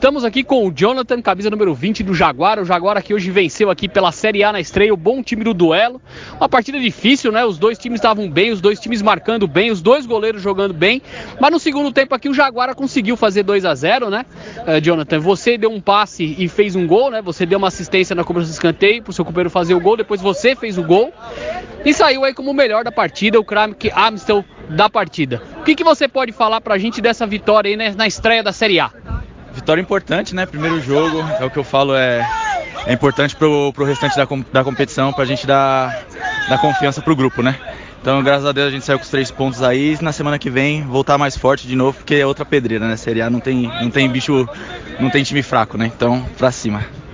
Estamos aqui com o Jonathan, camisa número 20 do Jaguar. O Jaguar que hoje venceu aqui pela Série A na estreia, o bom time do duelo. Uma partida difícil, né? Os dois times estavam bem, os dois times marcando bem, os dois goleiros jogando bem. Mas no segundo tempo aqui o Jaguar conseguiu fazer 2 a 0 né? Uh, Jonathan, você deu um passe e fez um gol, né? Você deu uma assistência na cobrança de escanteio pro seu companheiro fazer o gol, depois você fez o gol. E saiu aí como o melhor da partida, o Kramik Amstel da partida. O que, que você pode falar pra gente dessa vitória aí né, na estreia da Série A? Vitória importante, né? Primeiro jogo, é o que eu falo, é, é importante pro, pro restante da, da competição, pra gente dar, dar confiança pro grupo, né? Então, graças a Deus, a gente saiu com os três pontos aí. E na semana que vem, voltar mais forte de novo, porque é outra pedreira, né? Série A não tem, não tem bicho, não tem time fraco, né? Então, pra cima.